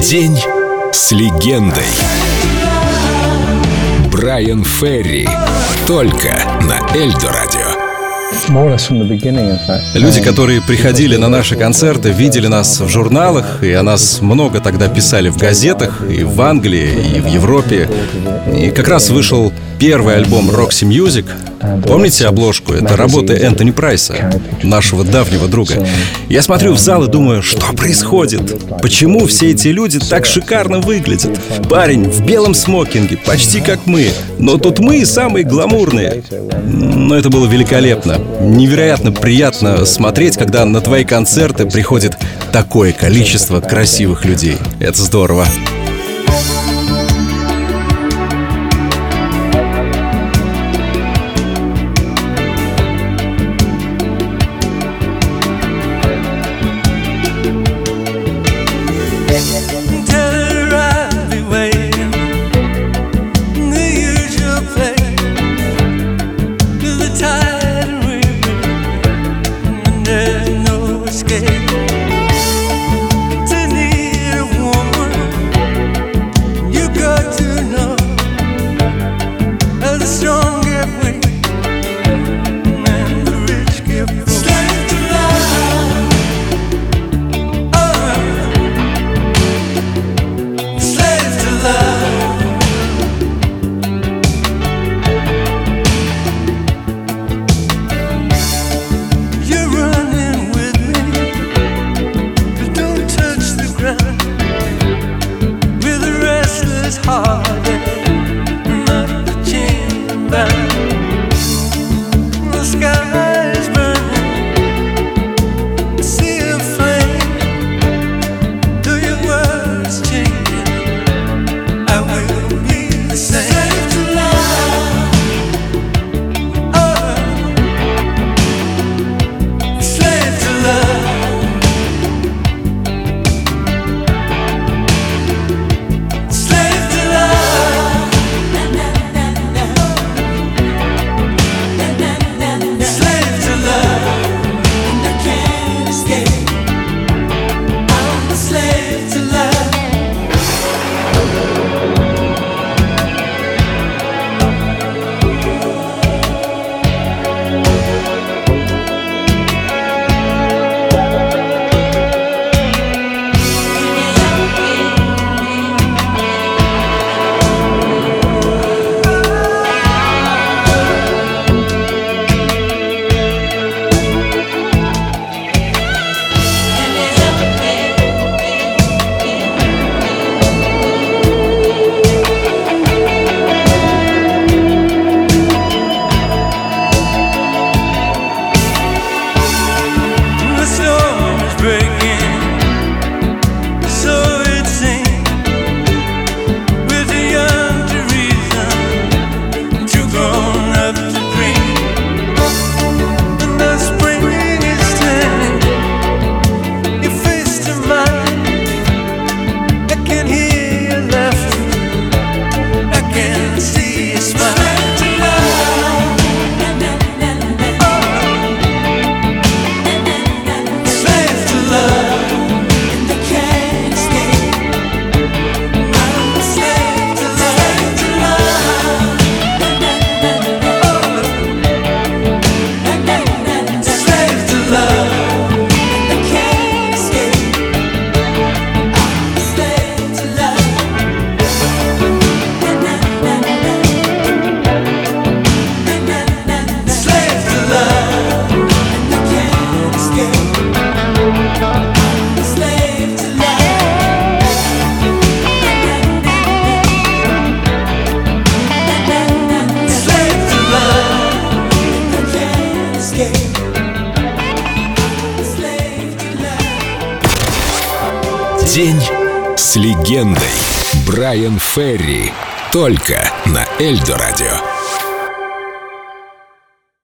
День с легендой. Брайан Ферри. Только на Эльдо Радио. Люди, которые приходили на наши концерты, видели нас в журналах, и о нас много тогда писали в газетах, и в Англии, и в Европе. И как раз вышел первый альбом Roxy Music. Помните обложку? Это работа Энтони Прайса, нашего давнего друга. Я смотрю в зал и думаю, что происходит? Почему все эти люди так шикарно выглядят? Парень в белом смокинге, почти как мы. Но тут мы самые гламурные. Но это было великолепно. Невероятно приятно смотреть, когда на твои концерты приходит такое количество красивых людей. Это здорово. День с легендой. Брайан Ферри. Только на Эльдо радио.